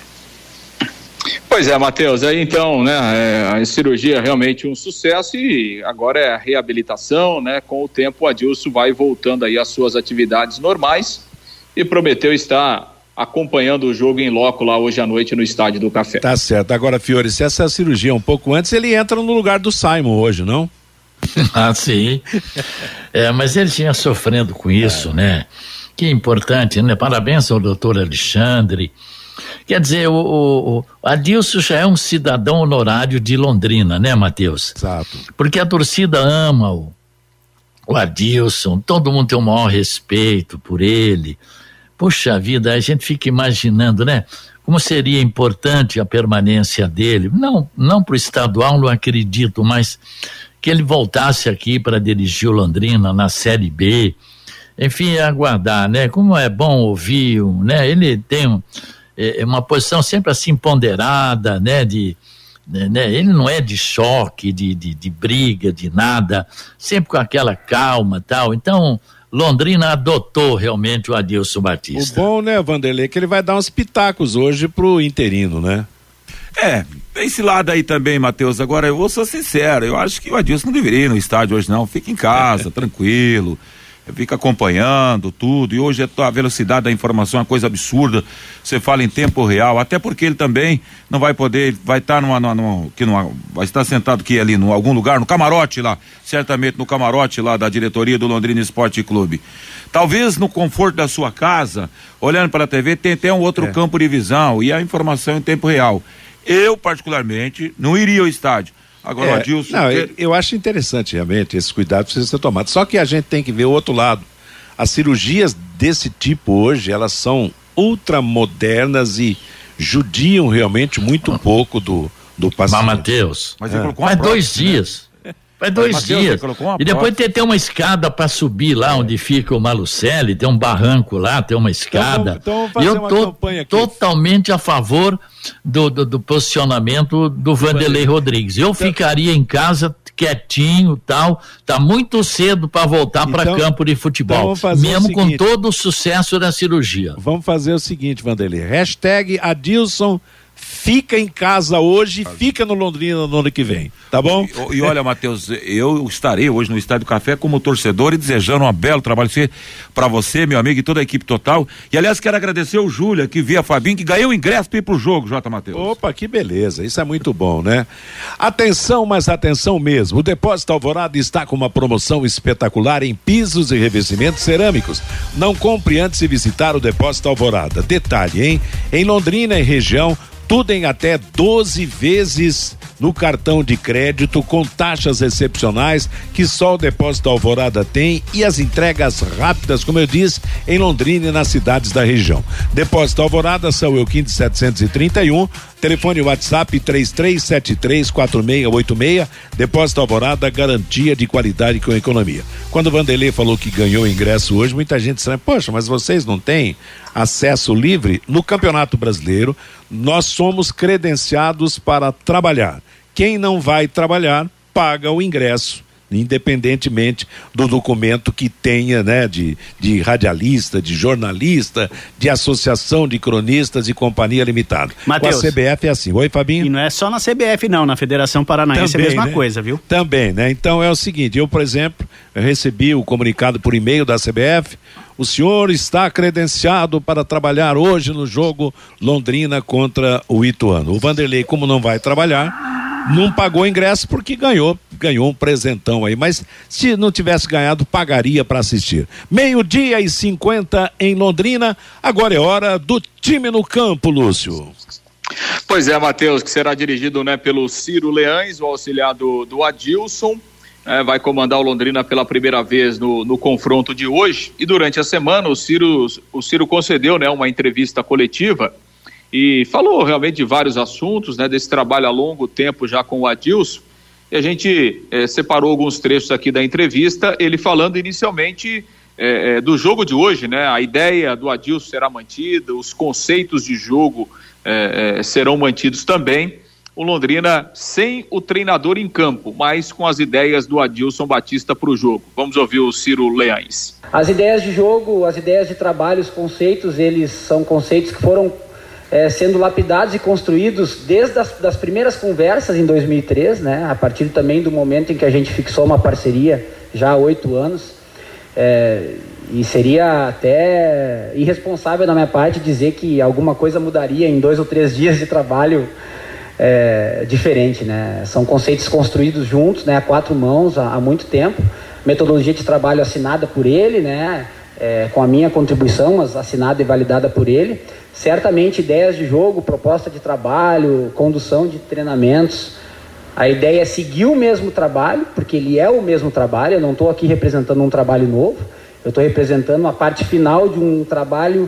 Pois é, Matheus, aí então, né, é, a cirurgia é realmente um sucesso e agora é a reabilitação, né, com o tempo o Adilson vai voltando aí às suas atividades normais e prometeu estar acompanhando o jogo em loco lá hoje à noite no estádio do Café. Tá certo. Agora, Fiore, se essa cirurgia é um pouco antes, ele entra no lugar do Simon hoje, não? ah, sim. É, mas ele tinha sofrendo com isso, é. né? Que importante, né? Parabéns ao doutor Alexandre. Quer dizer, o, o, o Adilson já é um cidadão honorário de Londrina, né, Matheus? Exato. Porque a torcida ama o, o Adilson, todo mundo tem o maior respeito por ele. Puxa vida, a gente fica imaginando, né? Como seria importante a permanência dele. Não, não para o estadual, não acredito, mas que ele voltasse aqui para dirigir o Londrina na Série B. Enfim, aguardar, né? Como é bom ouvir, né? Ele tem um, é, uma posição sempre assim ponderada, né? De, né, né? Ele não é de choque, de, de, de, briga, de nada, sempre com aquela calma tal. Então, Londrina adotou realmente o Adilson Batista. O bom, né, Vanderlei, que ele vai dar uns pitacos hoje pro interino, né? É, esse lado aí também, Matheus. Agora, eu vou ser sincero, eu acho que o Adilson não deveria ir no estádio hoje, não. Fica em casa, tranquilo fica acompanhando tudo, e hoje a velocidade da informação é uma coisa absurda, você fala em tempo real, até porque ele também não vai poder, vai estar tá numa, numa, que numa, vai estar sentado aqui ali, em algum lugar, no camarote lá, certamente no camarote lá da diretoria do Londrina Esporte Clube. Talvez no conforto da sua casa, olhando para a TV, tem até um outro é. campo de visão e a informação em tempo real. Eu, particularmente, não iria ao estádio Agora, é, o Adilson. Não, eu, eu, acho interessante realmente esses cuidados precisam ser tomados. Só que a gente tem que ver o outro lado. As cirurgias desse tipo hoje, elas são ultramodernas e judiam realmente muito pouco do, do paciente. Mas, Matheus, mas é. faz dois né? dias. Vai dois Mateus, dias. E depois tem, tem uma escada para subir lá é. onde fica o Malucelli, tem um barranco lá, tem uma escada. Então, então eu tô totalmente a favor do, do, do posicionamento do Vanderlei Rodrigues. Eu então, ficaria em casa quietinho tal, tá muito cedo para voltar então, para campo de futebol, então mesmo seguinte, com todo o sucesso da cirurgia. Vamos fazer o seguinte, Vanderlei, hashtag Adilson fica em casa hoje, fica no Londrina no ano que vem, tá bom? E, e olha, Matheus, eu estarei hoje no Estádio Café como torcedor e desejando um belo trabalho para você, meu amigo, e toda a equipe total. E aliás, quero agradecer o Júlia, que via Fabinho, que ganhou o ingresso para ir pro jogo, Jota Matheus. Opa, que beleza, isso é muito bom, né? Atenção, mas atenção mesmo, o Depósito Alvorada está com uma promoção espetacular em pisos e revestimentos cerâmicos. Não compre antes de visitar o Depósito Alvorada. Detalhe, hein? Em Londrina e região, Tudo em até 12 vezes no cartão de crédito com taxas excepcionais que só o depósito Alvorada tem e as entregas rápidas, como eu disse, em Londrina e nas cidades da região. Depósito Alvorada, São Euquim de 731, telefone WhatsApp 33734686, depósito Alvorada, garantia de qualidade com economia. Quando o Vanderlei falou que ganhou ingresso hoje, muita gente disse, poxa, mas vocês não têm acesso livre no Campeonato Brasileiro? Nós somos credenciados para trabalhar. Quem não vai trabalhar paga o ingresso independentemente do documento que tenha, né, de, de radialista, de jornalista, de associação de cronistas e companhia limitada. Mateus, Com a CBF é assim. Oi, Fabinho? E não é só na CBF não, na Federação Paranaense Também, é a mesma né? coisa, viu? Também, né? Então é o seguinte, eu, por exemplo, eu recebi o comunicado por e-mail da CBF, o senhor está credenciado para trabalhar hoje no jogo Londrina contra o Ituano. O Vanderlei, como não vai trabalhar, não pagou ingresso porque ganhou, ganhou um presentão aí. Mas se não tivesse ganhado, pagaria para assistir. Meio-dia e 50 em Londrina. Agora é hora do time no campo, Lúcio. Pois é, Matheus, que será dirigido né, pelo Ciro Leães, o auxiliar do, do Adilson é, vai comandar o Londrina pela primeira vez no, no confronto de hoje. E durante a semana o Ciro, o Ciro concedeu né, uma entrevista coletiva e falou realmente de vários assuntos, né, desse trabalho a longo tempo já com o Adilson. E a gente é, separou alguns trechos aqui da entrevista, ele falando inicialmente é, é, do jogo de hoje, né? A ideia do Adilson será mantida, os conceitos de jogo é, é, serão mantidos também o Londrina sem o treinador em campo, mas com as ideias do Adilson Batista para o jogo. Vamos ouvir o Ciro Leães. As ideias de jogo, as ideias de trabalho, os conceitos, eles são conceitos que foram é, sendo lapidados e construídos desde as das primeiras conversas em 2003, né? A partir também do momento em que a gente fixou uma parceria já há oito anos. É, e seria até irresponsável da minha parte dizer que alguma coisa mudaria em dois ou três dias de trabalho é, diferente, né? São conceitos construídos juntos, né? A quatro mãos há, há muito tempo. Metodologia de trabalho assinada por ele, né? É, com a minha contribuição, mas assinada e validada por ele. Certamente ideias de jogo, proposta de trabalho, condução de treinamentos. A ideia é seguir o mesmo trabalho, porque ele é o mesmo trabalho. Eu não estou aqui representando um trabalho novo. Eu estou representando a parte final de um trabalho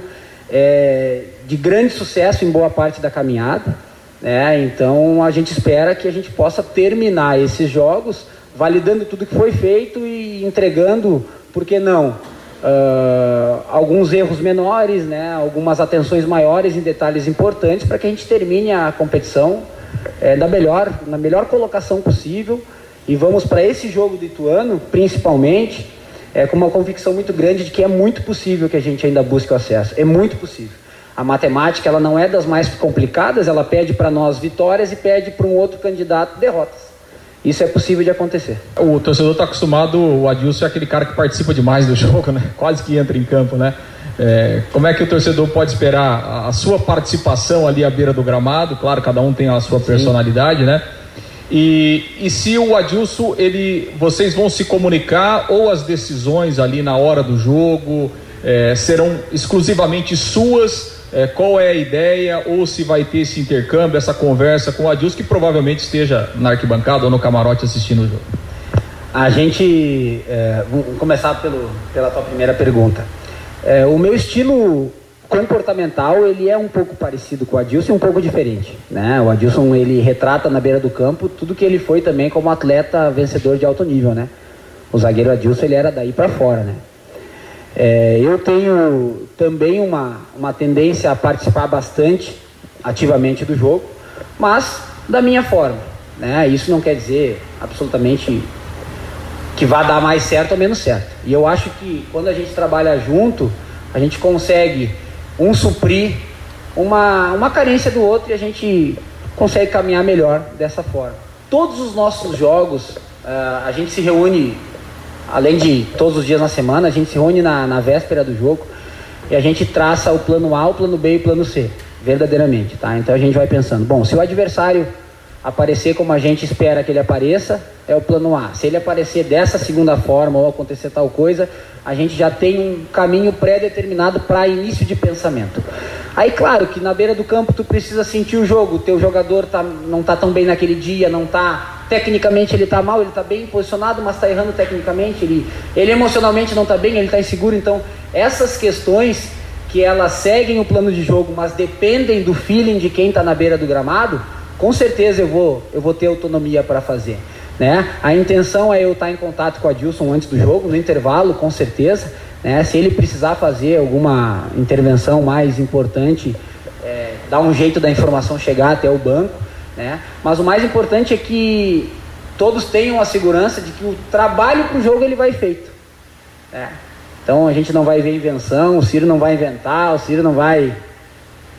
é, de grande sucesso em boa parte da caminhada. Né? Então a gente espera que a gente possa terminar esses jogos validando tudo que foi feito e entregando, por que não, uh, alguns erros menores, né? algumas atenções maiores em detalhes importantes para que a gente termine a competição é, da melhor, na melhor colocação possível. E vamos para esse jogo do Ituano, principalmente, é, com uma convicção muito grande de que é muito possível que a gente ainda busque o acesso. É muito possível. A matemática ela não é das mais complicadas, ela pede para nós vitórias e pede para um outro candidato derrotas. Isso é possível de acontecer. O torcedor está acostumado, o Adilson é aquele cara que participa demais do jogo, né? Quase que entra em campo, né? É, como é que o torcedor pode esperar a sua participação ali à beira do gramado? Claro, cada um tem a sua personalidade, Sim. né? E, e se o Adilson, ele, vocês vão se comunicar ou as decisões ali na hora do jogo é, serão exclusivamente suas é, qual é a ideia ou se vai ter esse intercâmbio, essa conversa com o Adilson, que provavelmente esteja na arquibancada ou no camarote assistindo o jogo? A gente, é, começar pelo, pela tua primeira pergunta. É, o meu estilo comportamental ele é um pouco parecido com o Adilson e um pouco diferente, né? O Adilson ele retrata na beira do campo tudo que ele foi também como atleta vencedor de alto nível, né? O zagueiro Adilson ele era daí para fora, né? É, eu tenho também uma, uma tendência a participar bastante ativamente do jogo, mas da minha forma. Né? Isso não quer dizer absolutamente que vá dar mais certo ou menos certo. E eu acho que quando a gente trabalha junto, a gente consegue um suprir uma, uma carência do outro e a gente consegue caminhar melhor dessa forma. Todos os nossos jogos, uh, a gente se reúne além de todos os dias na semana, a gente se reúne na, na véspera do jogo e a gente traça o plano A, o plano B e o plano C, verdadeiramente, tá? Então a gente vai pensando, bom, se o adversário aparecer como a gente espera que ele apareça, é o plano A. Se ele aparecer dessa segunda forma ou acontecer tal coisa, a gente já tem um caminho pré-determinado para início de pensamento. Aí, claro que na beira do campo tu precisa sentir o jogo, teu jogador tá, não está tão bem naquele dia, não está tecnicamente ele está mal, ele está bem posicionado, mas está errando tecnicamente, ele, ele emocionalmente não está bem, ele está inseguro, então essas questões que elas seguem o plano de jogo, mas dependem do feeling de quem está na beira do gramado, com certeza eu vou, eu vou ter autonomia para fazer. Né? A intenção é eu estar em contato com a Dilson antes do jogo, no intervalo, com certeza. Né? Se ele precisar fazer alguma intervenção mais importante, é, dar um jeito da informação chegar até o banco. Né? Mas o mais importante é que todos tenham a segurança de que o trabalho para o jogo ele vai feito. Né? Então a gente não vai ver invenção, o Ciro não vai inventar, o Ciro não vai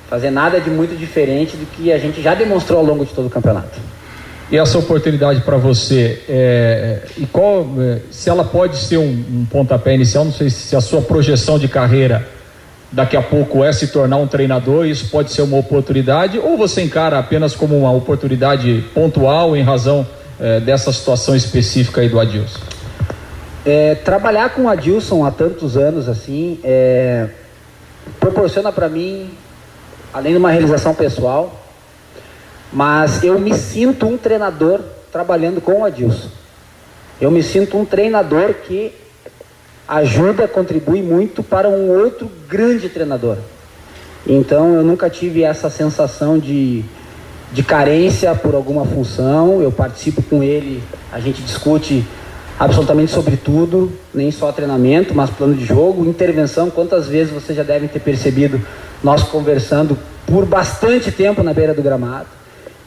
fazer nada de muito diferente do que a gente já demonstrou ao longo de todo o campeonato. E essa oportunidade para você, é, e qual, é, se ela pode ser um, um, pontapé inicial, não sei se a sua projeção de carreira daqui a pouco é se tornar um treinador, isso pode ser uma oportunidade, ou você encara apenas como uma oportunidade pontual em razão é, dessa situação específica aí do Adilson? É, trabalhar com o Adilson há tantos anos assim, é, proporciona para mim, além de uma realização pessoal, mas eu me sinto um treinador trabalhando com o Adilson. Eu me sinto um treinador que ajuda, contribui muito para um outro grande treinador. Então eu nunca tive essa sensação de, de carência por alguma função. Eu participo com ele, a gente discute absolutamente sobre tudo, nem só treinamento, mas plano de jogo, intervenção. Quantas vezes vocês já devem ter percebido nós conversando por bastante tempo na beira do gramado.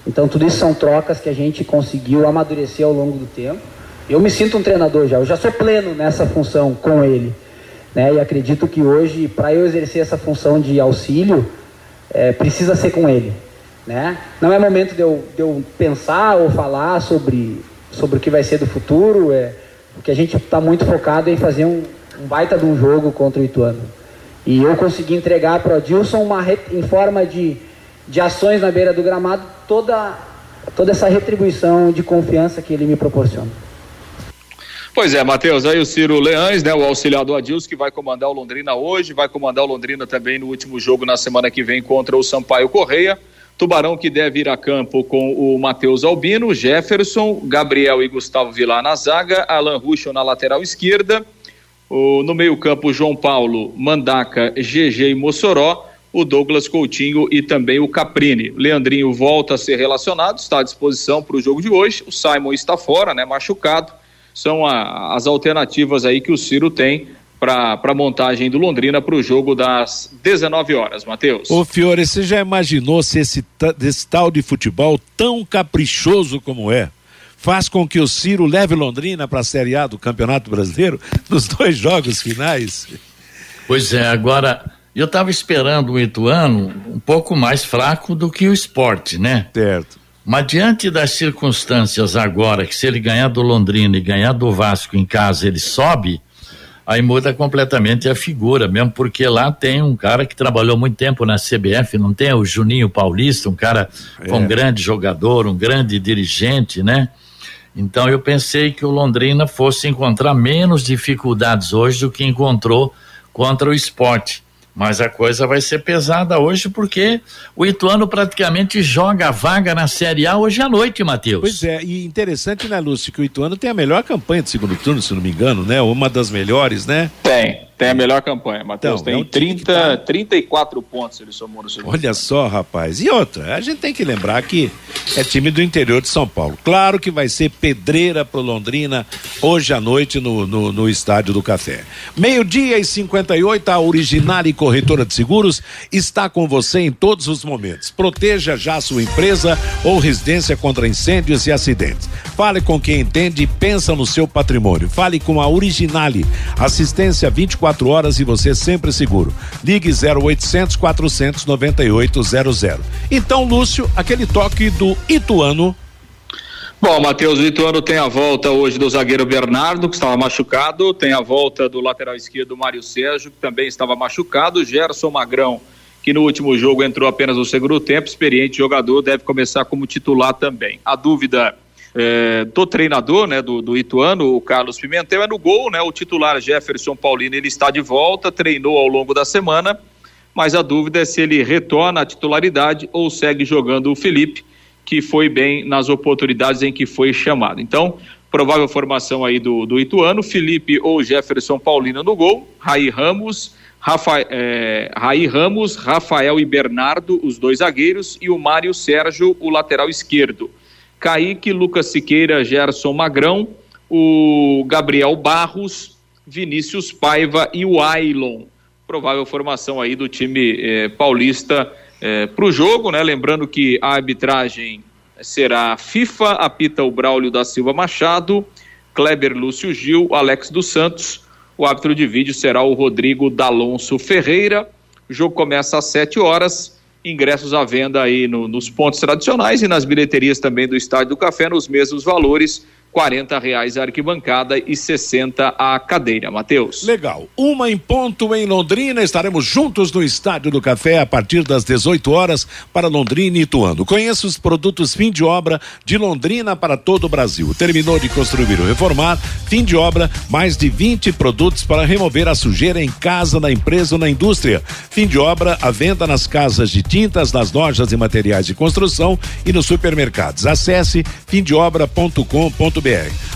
Então, tudo isso são trocas que a gente conseguiu amadurecer ao longo do tempo. Eu me sinto um treinador já, eu já sou pleno nessa função com ele. Né? E acredito que hoje, para eu exercer essa função de auxílio, é, precisa ser com ele. Né? Não é momento de eu, de eu pensar ou falar sobre, sobre o que vai ser do futuro, é, porque a gente está muito focado em fazer um, um, baita de um jogo contra o Ituano. E eu consegui entregar para o Adilson uma, em forma de de ações na beira do gramado, toda, toda essa retribuição de confiança que ele me proporciona. Pois é, Matheus, aí o Ciro Leães, né, o auxiliar do Adilson, que vai comandar o Londrina hoje, vai comandar o Londrina também no último jogo na semana que vem contra o Sampaio Correia. Tubarão que deve ir a campo com o Matheus Albino, Jefferson, Gabriel e Gustavo Vilar na zaga, Alan Ruschel na lateral esquerda, o, no meio campo João Paulo, Mandaca, GG e Mossoró, o Douglas Coutinho e também o Caprini. Leandrinho volta a ser relacionado, está à disposição para o jogo de hoje. O Simon está fora, né, machucado. São a, as alternativas aí que o Ciro tem para a montagem do Londrina para o jogo das 19 horas, Matheus. Ô Fiore, você já imaginou se esse, esse tal de futebol tão caprichoso como é? Faz com que o Ciro leve Londrina para a Série A do Campeonato Brasileiro nos dois jogos finais? Pois é, agora eu estava esperando o Ituano um pouco mais fraco do que o esporte, né? Certo. Mas diante das circunstâncias agora, que se ele ganhar do Londrina e ganhar do Vasco em casa, ele sobe, aí muda completamente a figura, mesmo porque lá tem um cara que trabalhou muito tempo na CBF, não tem o Juninho Paulista, um cara é. um grande jogador, um grande dirigente, né? Então eu pensei que o Londrina fosse encontrar menos dificuldades hoje do que encontrou contra o esporte. Mas a coisa vai ser pesada hoje porque o Ituano praticamente joga a vaga na Série A hoje à noite, Matheus. Pois é, e interessante, né, Lúcio, que o Ituano tem a melhor campanha de segundo turno, se não me engano, né? Uma das melhores, né? Tem. Tem a melhor campanha, Matheus. Então, tem é um 30, tá... 34 pontos ele somou no segundo. Olha só, rapaz. E outra, a gente tem que lembrar que é time do interior de São Paulo. Claro que vai ser pedreira pro Londrina hoje à noite no, no, no Estádio do Café. Meio-dia e 58, a Original e Corretora de Seguros está com você em todos os momentos. Proteja já sua empresa ou residência contra incêndios e acidentes. Fale com quem entende e pensa no seu patrimônio. Fale com a Originale. Assistência 24 24 horas e você sempre seguro. Ligue 0800 498 00. Então, Lúcio, aquele toque do Ituano. Bom, Matheus, o Ituano tem a volta hoje do zagueiro Bernardo, que estava machucado, tem a volta do lateral esquerdo Mário Sérgio, que também estava machucado, Gerson Magrão, que no último jogo entrou apenas no segundo tempo, experiente jogador, deve começar como titular também. A dúvida é, do treinador, né, do, do Ituano, o Carlos Pimentel, é no gol, né? O titular Jefferson Paulino, ele está de volta, treinou ao longo da semana, mas a dúvida é se ele retorna à titularidade ou segue jogando o Felipe, que foi bem nas oportunidades em que foi chamado. Então, provável formação aí do, do Ituano, Felipe ou Jefferson Paulino no gol, Raí Ramos, Rafa, é, Raí Ramos, Rafael e Bernardo, os dois zagueiros, e o Mário Sérgio, o lateral esquerdo. Kaique, Lucas Siqueira, Gerson Magrão, o Gabriel Barros, Vinícius Paiva e o Ailon. Provável formação aí do time eh, paulista eh, para o jogo, né? Lembrando que a arbitragem será FIFA, apita o Braulio da Silva Machado, Kleber Lúcio Gil, Alex dos Santos. O árbitro de vídeo será o Rodrigo D'Alonso Ferreira. O jogo começa às 7 horas ingressos à venda aí no, nos pontos tradicionais e nas bilheterias também do Estádio do Café nos mesmos valores quarenta reais a arquibancada e sessenta a cadeira. Matheus. Legal. Uma em ponto em Londrina. Estaremos juntos no Estádio do Café a partir das 18 horas para Londrina e Ituano. Conheça os produtos fim de obra de Londrina para todo o Brasil. Terminou de construir ou reformar, fim de obra, mais de 20 produtos para remover a sujeira em casa, na empresa ou na indústria. Fim de obra, a venda nas casas de tintas, nas lojas e materiais de construção e nos supermercados. Acesse fimdeobra.com.br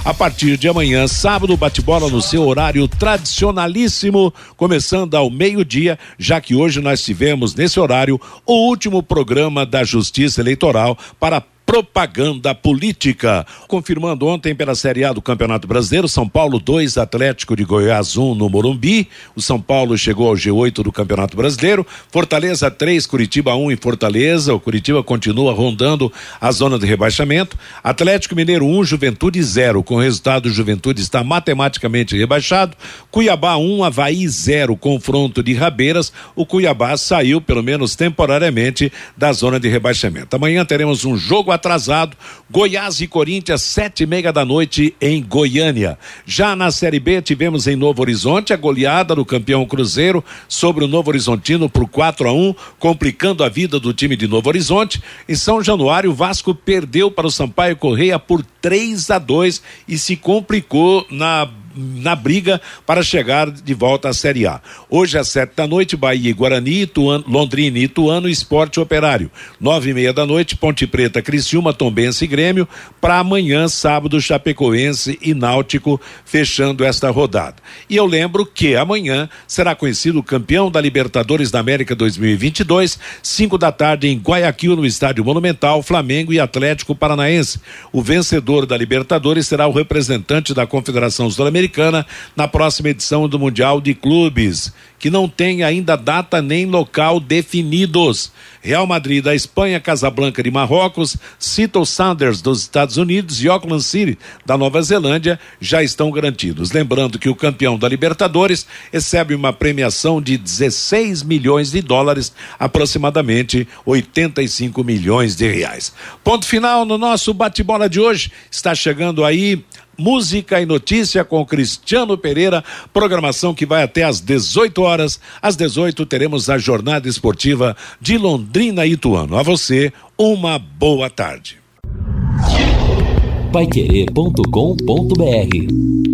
a partir de amanhã, sábado, bate-bola no seu horário tradicionalíssimo, começando ao meio-dia, já que hoje nós tivemos nesse horário o último programa da Justiça Eleitoral para propaganda política. Confirmando ontem pela Série A do Campeonato Brasileiro, São Paulo 2, Atlético de Goiás 1 um no Morumbi. O São Paulo chegou ao G8 do Campeonato Brasileiro. Fortaleza 3, Curitiba 1 um em Fortaleza. O Curitiba continua rondando a zona de rebaixamento. Atlético Mineiro 1, um, Juventude 0. Com o resultado, Juventude está matematicamente rebaixado. Cuiabá 1, um, Havaí 0. Confronto de Rabeiras. O Cuiabá saiu, pelo menos temporariamente, da zona de rebaixamento. Amanhã teremos um jogo atrasado. Goiás e Corinthians, sete e meia da noite em Goiânia. Já na Série B, tivemos em Novo Horizonte a goleada do campeão Cruzeiro sobre o Novo Horizontino por 4 a 1 complicando a vida do time de Novo Horizonte. Em São Januário, o Vasco perdeu para o Sampaio Correia por 3 a 2 e se complicou na na briga para chegar de volta à Série A. Hoje às sete da noite, Bahia e Guarani, Ituano, Londrina e Ituano, Esporte Operário. Nove e meia da noite, Ponte Preta, Criciúma, Tombense e Grêmio. Para amanhã, sábado, Chapecoense e Náutico, fechando esta rodada. E eu lembro que amanhã será conhecido o campeão da Libertadores da América 2022, cinco da tarde em Guayaquil, no Estádio Monumental, Flamengo e Atlético Paranaense. O vencedor da Libertadores será o representante da Confederação Sul-Americana Sul-Americana na próxima edição do Mundial de Clubes, que não tem ainda data nem local definidos. Real Madrid da Espanha, Casablanca de Marrocos, Seattle Sounders dos Estados Unidos e Auckland City da Nova Zelândia já estão garantidos. Lembrando que o campeão da Libertadores recebe uma premiação de 16 milhões de dólares, aproximadamente 85 milhões de reais. Ponto final no nosso bate-bola de hoje. Está chegando aí Música e Notícia com Cristiano Pereira, programação que vai até às 18 horas. Às 18 teremos a jornada esportiva de Londrina e Ituano. A você, uma boa tarde. Paiquerê.com.br